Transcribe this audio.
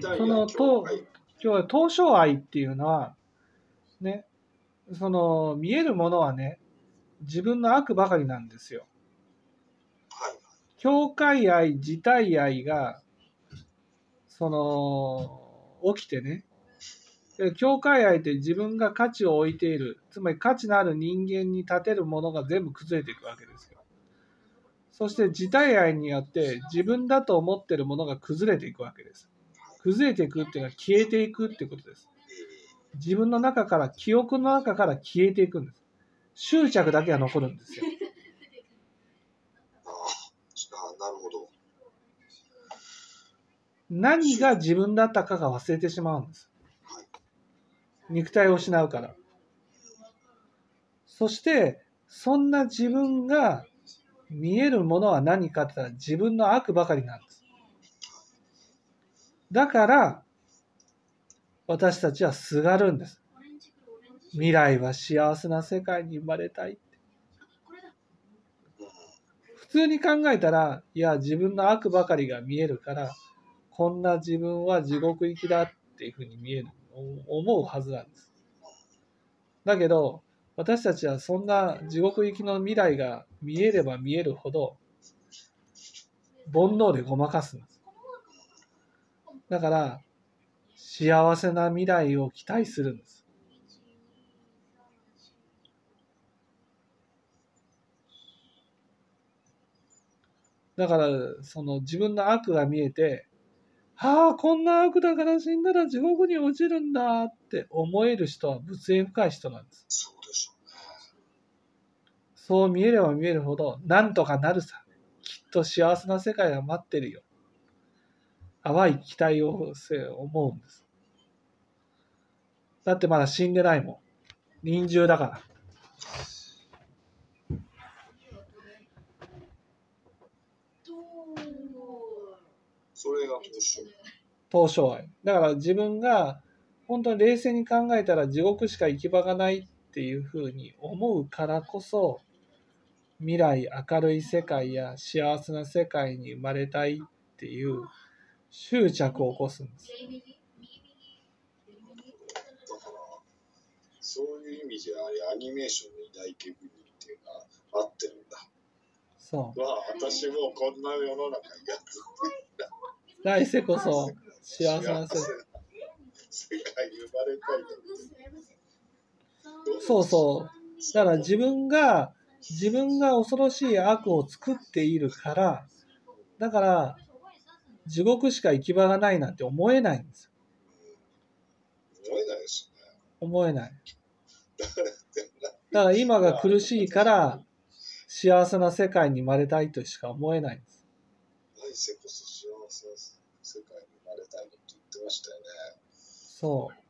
そのと今日は当初愛っていうのはねその見えるものはね自分の悪ばかりなんですよ。境界愛自体愛がその起きてね境界愛って自分が価値を置いているつまり価値のある人間に立てるものが全部崩れていくわけですよそして自体愛によって自分だと思ってるものが崩れていくわけです崩れていくっていうのは消えていくってことです自分の中から記憶の中から消えていくんです執着だけが残るんですよ ああ、なるほど。何が自分だったかが忘れてしまうんですはい。肉体を失うから。そして、そんな自分が見えるものは何かって言ったら自分の悪ばかりなんです。だから、私たちはすがるんです。未来は幸せな世界に生まれたい。普通に考えたら、いや、自分の悪ばかりが見えるから、こんな自分は地獄行きだっていうふうに見える、思うはずなんです。だけど、私たちはそんな地獄行きの未来が見えれば見えるほど、煩悩でごまかすんです。だから、幸せな未来を期待するんです。だから、その自分の悪が見えて、ああ、こんな悪だから死んだら地獄に落ちるんだって思える人は仏縁深い人なんです。そうでしょうね。そう見えれば見えるほど、なんとかなるさ。きっと幸せな世界が待ってるよ。淡い期待をせ思うんです。だってまだ死んでないもん。臨終だから。それが。当初愛。だから自分が本当に冷静に考えたら地獄しか行き場がないっていうふうに思うからこそ未来明るい世界や幸せな世界に生まれたいっていう執着を起こすんです。だから、そういう意味じゃ、アニメーションの偉大家国っていうのは合ってるんだ。そう。まあ、私もこんな世の中にやつ来世こそ幸せな世界。世界に生まれたいと。そうそう。だから自分が、自分が恐ろしい悪を作っているから、だから地獄しか行き場がないなんて思えないんですよ。思えないですよね。思えない。だから、だから今が苦しいから幸せな世界に生まれたいとしか思えないんです。来世こそ幸せな世界に生まれたいのって言ってましたよね。そう。